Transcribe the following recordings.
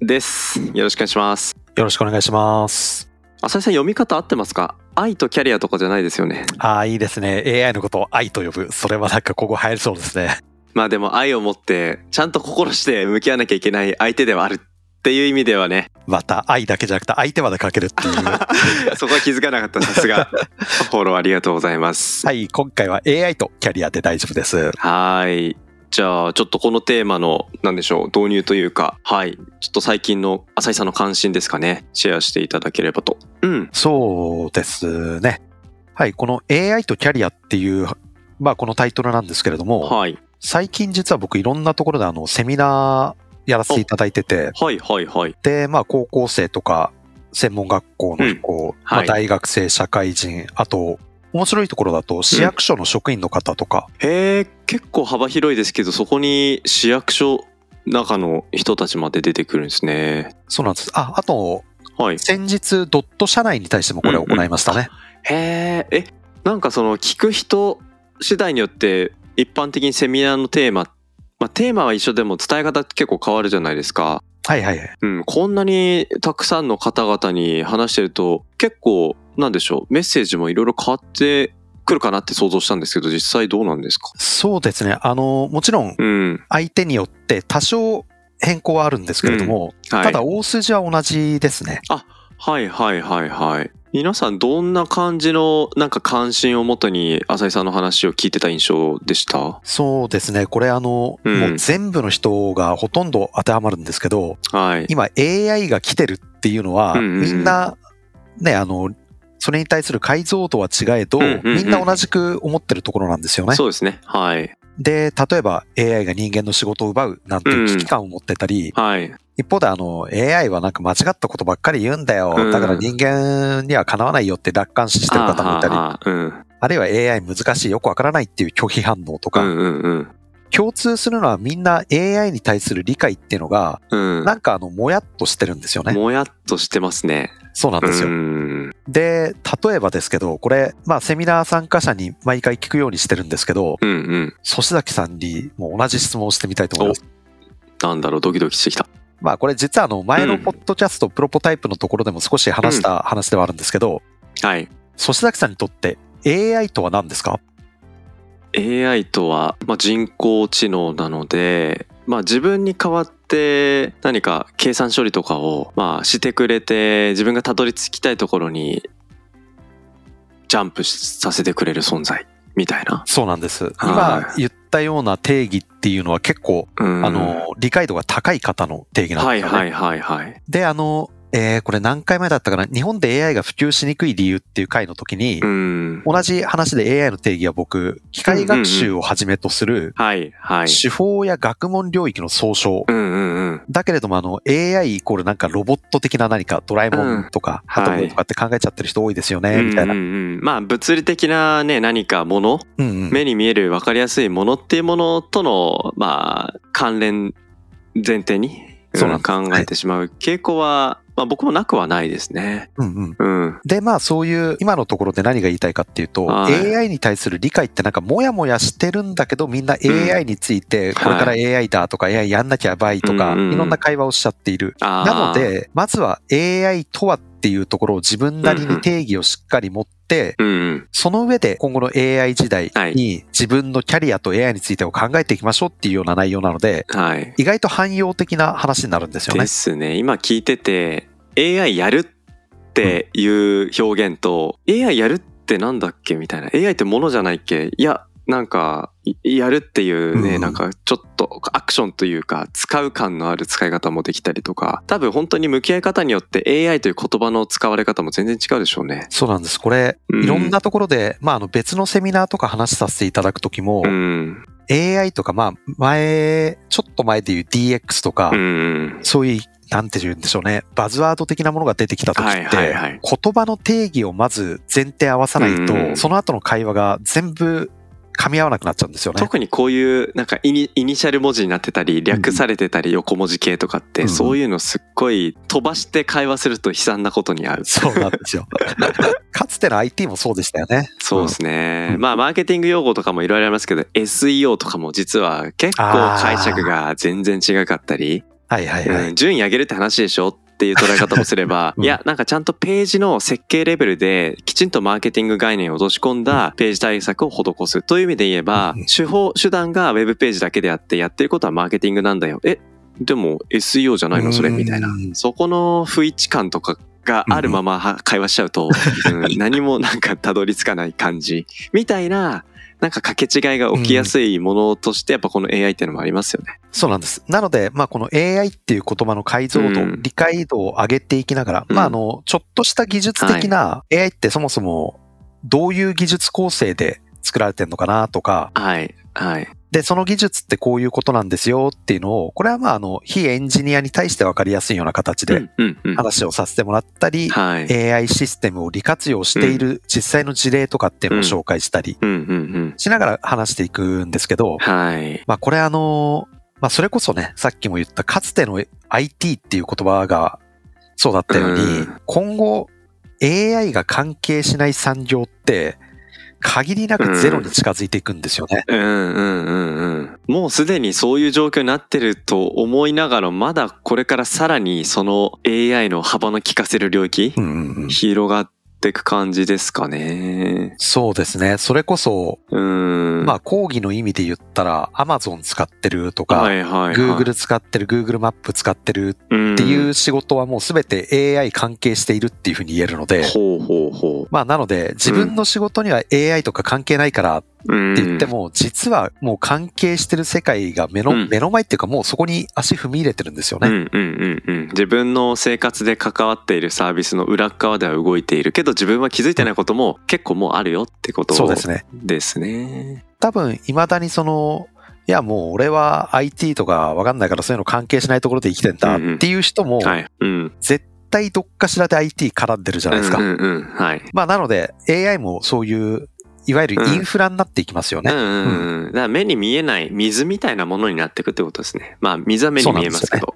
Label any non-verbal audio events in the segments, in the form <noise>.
です。よろしくお願いします。よろしくお願いします。浅井さん読み方合ってますか？愛とキャリアとかじゃないですよね。ああ、いいですね。AI のことを愛と呼ぶ。それはなんかここ流行りそうですね。まあでも愛を持ってちゃんと心して向き合わなきゃいけない相手ではあるっていう意味ではね、また愛だけじゃなくて相手までかけるっていう。<laughs> そこは気づかなかった。さすが。<laughs> フォローありがとうございます。はい、今回は AI とキャリアで大丈夫です。はい。じゃあ、ちょっとこのテーマの、なんでしょう、導入というか、はい。ちょっと最近の浅井さんの関心ですかね、シェアしていただければと。うん。そうですね。はい、この AI とキャリアっていう、まあこのタイトルなんですけれども、はい。最近実は僕いろんなところであのセミナーやらせていただいてて、はい、はい、はい。で、まあ高校生とか専門学校の子、まあはい大学生、社会人、あと面白いところだと市役所の職員の方とか、へえ、結構幅広いですけど、そこに市役所中の人たちまで出てくるんですね。そうなんです。あ、あと、はい。先日ドット社内に対してもこれを行いましたね。へえ、え、なんかその聞く人次第によって一般的にセミナーのテーマ、まあテーマは一緒でも伝え方結構変わるじゃないですか。はいはいはい。うん、こんなにたくさんの方々に話してると結構なんでしょう、メッセージもいろいろ変わってくるかなって想像したんですけど、実際どうなんですか？そうですね。あの、もちろんうん。相手によって多少変更はあるんですけれども、はい。ただ大筋は同じですね。はいはいはいはい。皆さんどんな感じのなんか関心をもとに浅井さんの話を聞いてた印象でした？そうですね。これあの、うんもう全部の人がほとんど当てはまるんですけど、はい。今 AI が来てるっていうのは、うんうんうんみんな、ね、あの、それに対する解像度は違えど、うんうんうんみんな同じく思ってるところなんですよね。そうですね。はい。で、例えば AI が人間の仕事を奪うなんていう危機感を持ってたり、はい。一方であの AI はなんか間違ったことばっかり言うんだよ。うんだから人間にはかなわないよって楽観視してる方もいたり、ああ。るいは AI 難しいよくわからないっていう拒否反応とか、うんうんうん。共通するのはみんな AI に対する理解っていうのが、うん。なんかあの、もやっとしてるんですよね。もやっとしてますね。そうなんですよ。うん。で、例えばですけど、これ、まあセミナー参加者に毎回聞くようにしてるんですけど、うんうん。粗崎さんにもう同じ質問をしてみたいと思います。なんだろう、ドキドキしてきた。まあこれ実はあの前のポッドキャスト、プロポタイプのところでも少し話した話ではあるんですけど、はい。粗崎さんにとって AI とは何ですか？AI とは、まあ、人工知能なので、まあ、自分に代わって何か計算処理とかを、まあ、してくれて自分がたどり着きたいところにジャンプさせてくれる存在みたいな。そうなんです。は今言ったような定義っていうのは結構、うんあの、理解度が高い方の定義なんですよね。はいはいはいはい。で、あの、えーこれ何回前だったかな？日本で AI が普及しにくい理由っていう回の時に、うん。同じ話で AI の定義は僕、機械学習をはじめとする。手法や学問領域の総称。だけれども、あの、AI イコールなんかロボット的な何か、ドラえもんとか、うんハトムーとかって考えちゃってる人多いですよね、みたいな。まあ物理的なね何かもの目に見える分かりやすいものっていうものとのまあ関連前提にそうなんです。考えてしまう。傾向は、まあ、僕もなくはないですね。うんうんうん。で、まあそういう、今のところで何が言いたいかっていうと、はい AI に対する理解ってなんかモヤモヤしてるんだけど、みんな AI について、これから AI だとか、AI やんなきゃやばいとか、うんうんうんいろんな会話をしちゃっている。なの、で、まずは AI とはっていうところを自分なりに定義をしっかり持って、うんうん。その上で今後の AI 時代に自分のキャリアと AI についてを考えていきましょうっていうような内容なので、はい。意外と汎用的な話になるんですよでね。すね。今聞いてて AI やるっていう表現と、AI やるってなんだっけみたいな AI ってものじゃないっけ？いやなんかいやるっていうね、うんなんかちょっとアクションというか使う感のある使い方もできたりとか多分本当に向き合い方によって AI という言葉の使われ方も全然違うでしょうね。そうなんです。これ、うんいろんなところで、まあ、あの別のセミナーとか話させていただくときも、うん。AI とか、まあ、前、ちょっと前で言う DX とか、うん。そういうなんて言うんでしょうね、バズワード的なものが出てきた時って、はいはいはい言葉の定義をまず前提合わさないと、うんその後の会話が全部噛み合わなくなっちゃうんですよね。特にこういうなんかイニイニシャル文字になってたり略されてたり横文字系とかってうんそういうのすっごい飛ばして会話すると悲惨なことに合う。そうなんですよ。<laughs> かつての IT もそうでしたよね。そうですね。うんまあマーケティング用語とかもいろいろありますけど SEO とかも実は結構解釈が全然違かったり、はいはいはい。うん順位上げるって話でしょっていう捉え方もすれば、<laughs> うんいや、なんかちゃんとページの設計レベルできちんとマーケティング概念を落とし込んだページ対策を施す。という意味で言えばうん、手法、手段がウェブページだけであってやってることはマーケティングなんだよ。え、でも SEO じゃないの？それ？みたいなう。んそこの不一致感とかがあるままは会話しちゃうと、<laughs> うん何もなんかたどり着かない感じ。みたいな、なんか掛け違いが起きやすいものとして、やっぱこの AI っていうのもありますよね。そうなんです。なので、まあ、この AI っていう言葉の解像度、うん理解度を上げていきながら、うんまあ、あの、ちょっとした技術的な AI ってそもそもどういう技術構成で作られてるのかなとか、はい。はい。で、その技術ってこういうことなんですよっていうのを、これはまあ、あの、非エンジニアに対して分かりやすいような形で。話をさせてもらったり、はい。AI システムを利活用している実際の事例とかっていうのを紹介したり。しながら話していくんですけど、はい。まあこれあの、まあそれこそね、さっきも言ったかつての IT っていう言葉がそうだったように、うん今後 AI が関係しない産業って限りなくゼロに近づいていくんですよね。うんうんうんうん。もうすでにそういう状況になってると思いながら、まだこれからさらにその AI の幅の効かせる領域、広がっていく感じですかね。そうですね。それこそ、うん。まあ講義の意味で言ったら Amazon 使ってるとか、はいはいはい。Google 使ってる、Google マップ使ってるっっていう仕事はもうすべて AI 関係しているっていうふうに言えるので、ほうほうほまあなので自分の仕事には AI とか関係ないからって言っても、実はもう関係してる世界が目の、うん目の前っていうかもうそこに足踏み入れてるんですよね。うんうんうんうん。自分の生活で関わっているサービスの裏側では動いているけど自分は気づいてないことも結構もうあるよってことそうですね。ですね。多分未だにその、いやもう俺は IT とかわかんないからそういうの関係しないところで生きてんだっていう人も。絶対どっかしらで IT 絡んでるじゃないですか。うん。はい。まあなので AI もそういう、いわゆるインフラになっていきますよね。うんうんうん。だから目に見えない水みたいなものになっていくってことですね。まあ水は目に見えますけど。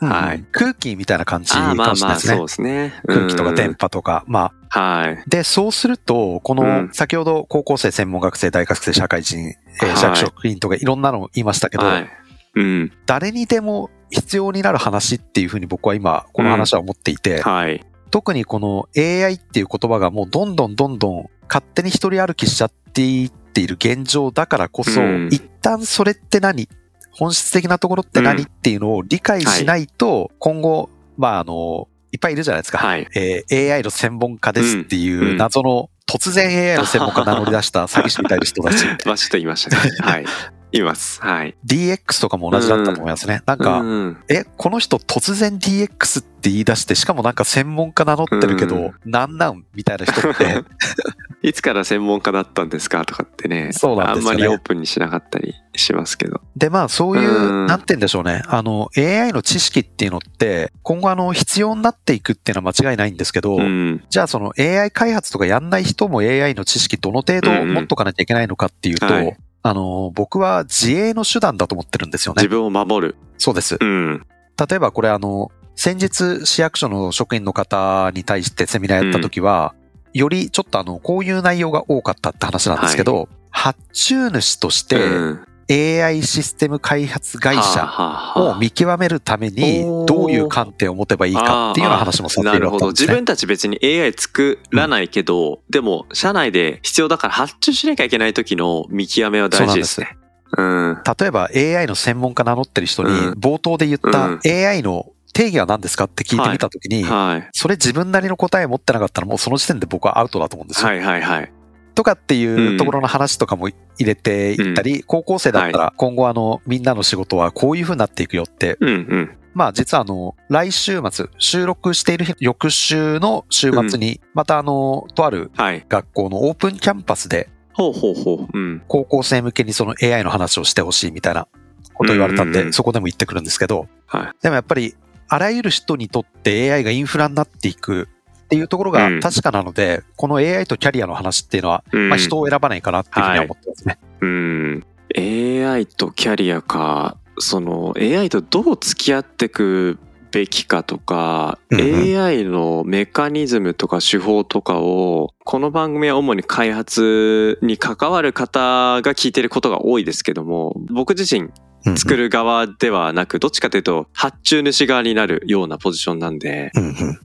うん <laughs> はい。空気みたいな感じかもしれないですね。まあそうですね。空気とか電波。波とか、まあ、はい。で、そうすると、こうのん、先ほど高校生、専門学生、大学生、社会人、えーはい市役職員とかいろんなの言いましたけど、はい。うん。誰にでも必要になる話っていうふうに僕は今、この話は思っていて、はい。特にこの AI っていう言葉がもうどんどんどんどん勝手に一人歩きしちゃっていっている現状だからこそ、うん一旦それって何？本質的なところって何、うんっていうのを理解しないと、今後、まああの、いっぱいいるじゃないですか。はい。えー AI の専門家ですっていう謎の、突然 AI の専門家名乗り出した <laughs> 詐欺師みたいな人たち。<laughs> まあちょっと言いましたね。はい。います。はい。DX とかも同じだったと思いますね。なんか、うんえ、この人突然 DX って言い出して、しかもなんか専門家名乗ってるけど、うんなんなん？みたいな人って、<laughs> いつから専門家だったんですかとかってね。そうなんですよねあんまりオープンにしなかったりしますけど。で、まあそういう、うんなんて言うんでしょうね。あの、AI の知識っていうのって、今後あの、必要になっていくっていうのは間違いないんですけど、うん。じゃあその AI 開発とかやんない人も AI の知識どの程度持っとかなきゃいけないのかっていうと、うんうんはいあの、僕は自衛の手段だと思ってるんですよね自。分を守る。そうです。うん。例えばこれあの、先日市役所の職員の方に対してセミナーやった時は、よりちょっとあの、こういう内容が多かったって話なんですけど、発注主としてうん AI システム開発会は社を見極めるためにどういう観点を持てばいいかっていうような話もさせてなるほど。もらったんですね。自分たち別に AI 作らないけど、でも、社内で必要だから発注しなきゃいけない時の見極めは大事ですね。うん。例えば AI の専門家名乗ってる人にうん冒頭で言ったうん AI の定義は何ですかって聞いてみた時に、はい。それ自分なりの答え持ってなかったらもうその時点で僕はアウトだと思うんですよ。はいはいはい。とかっていうところの話とかも入れていったり、高校生だったら今後あのみんなの仕事はこういう風になっていくよって、うんうん。まあ実はあの来週末、収録している日翌週の週末にまたあのとあるはい。学校のオープンキャンパスでほうほうほう。うん。高校生向けにその AI の話をしてほしいみたいなことを言われたんで、うんうんうんそこでも言ってくるんですけど、はい。でもやっぱりあらゆる人にとって AI がインフラになっていくっていうところが確かなので、うん、この AI とキャリアの話っていうのは、うん、まあ、人を選ばないかなっていうふうには思ってますね。はい、うん。AI とキャリアか、その AI とどう付き合っていくべきかとか、AI のメカニズムとか手法とかを、この番組は主に開発に関わる方が聞いてることが多いですけども、僕自身作る側ではなく、どっちかというと、発注主側になるようなポジションなんで、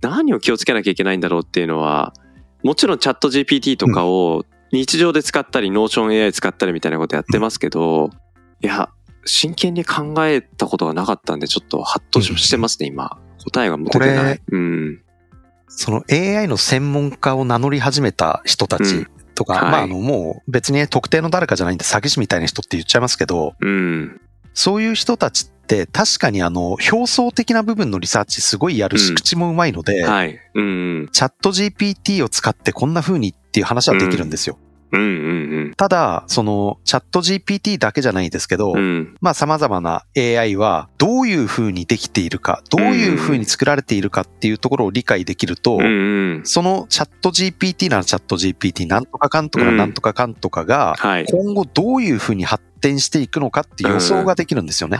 何を気をつけなきゃいけないんだろうっていうのは、もちろんチャット GPT とかを日常で使ったり、 Notion AI 使ったりみたいなことやってますけど、いや、真剣に考えたことがなかったんで、ちょっとハッとしてますね、今。答えが持ててない。うん。その AI の専門家を名乗り始めた人たちとか、うんはい、まああのもう別に特定の誰かじゃないんで詐欺師みたいな人って言っちゃいますけど、うん、そういう人たちって確かにあの表層的な部分のリサーチすごいやるし口もうまいので、うん、はいうん、チャット GPT を使ってこんな風にっていう話はできるんですよ。うんうんうん、ただ、そのチャット GPT だけじゃないですけど、うん、まあ様々な AI はどういう風にできているか、どういう風に作られているかっていうところを理解できると、うんうん、そのチャット GPT ならチャット GPT なんとかかんとかなん。とかかんとかが、今後どういう風に発展していくのかって予想ができるんですよね。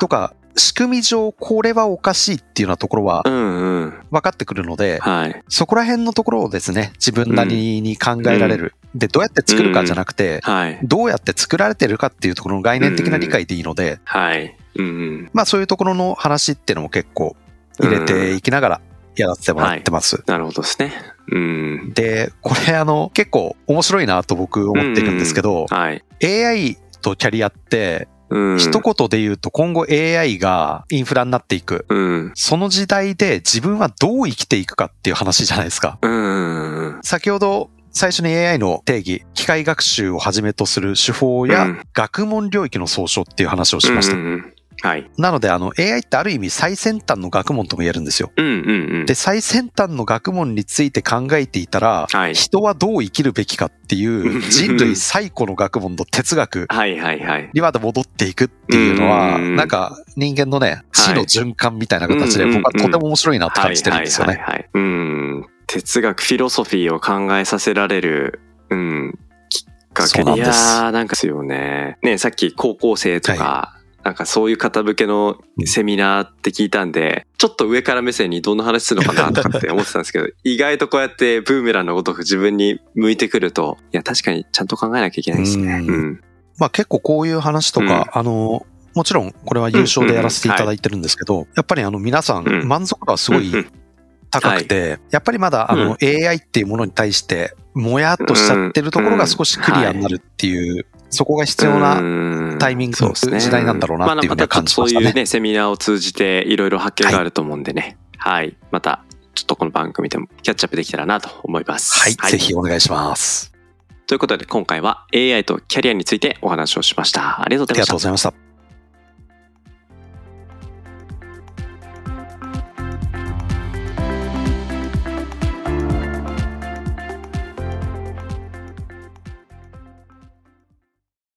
とか、仕組み上これはおかしいっていうようなところは分かってくるので、はい、そこら辺のところをですね、自分なりに考えられる。うん、で、どうやって作るかじゃなくて、うんはい、どうやって作られてるかっていうところの概念的な理解でいいので、はい。うん、まあそういうところの話っていうのも結構入れていきながらやらせてもらってます。なるほどですね。うん、で、これあの結構面白いなと僕思ってるんですけど、はい、AI とキャリアってうん、一言で言うと今後 AI がインフラになっていく。うん、その時代で自分はどう生きていくかっていう話じゃないですか。うん、先ほど最初に AI の定義、機械学習をはじめとする手法や学問領域の総称っていう話をしました。うんはい。なので、あの、AI ってある意味最先端の学問とも言えるんですよ。うんうんうん。で、最先端の学問について考えていたら、はい、人はどう生きるべきかっていう人類最古の学問の哲学はいはいはい。にまで戻っていくっていうのは、なんか人間のね、死の循環みたいな形で僕はとても面白いなって感じてるんですよね。うん。哲学、フィロソフィーを考えさせられる、うん、きっかけいやー、なんかですよね。ね、さっき高校生とか、はいなんかそういう方向けのセミナーって聞いたんで、ちょっと上から目線にどんな話するのかなとかって思ってたんですけど、<laughs> 意外とこうやってブーメランのごとく自分に向いてくると、いや確かにちゃんと考えなきゃいけないですね。うん。まあ結構こういう話とか、うん、あの、もちろんこれは優勝でやらせていただいてるんですけど、やっぱりあの皆さん満足度はすごい高くて、やっぱりまだあの AI っていうものに対してもやっとしちゃってるところが少しクリアになるっていうそこが必要なタイミングの時代なんだろうなっていうふうに感じましたね。そういうね、セミナーを通じていろいろ発見があると思うんでね。はい、はい。また、ちょっとこの番組でもキャッチアップできたらなと思います。はい。はい、ぜひお願いします。ということで今回は AI とキャリアについてお話をしました。ありがとうございました。ありがとうございました。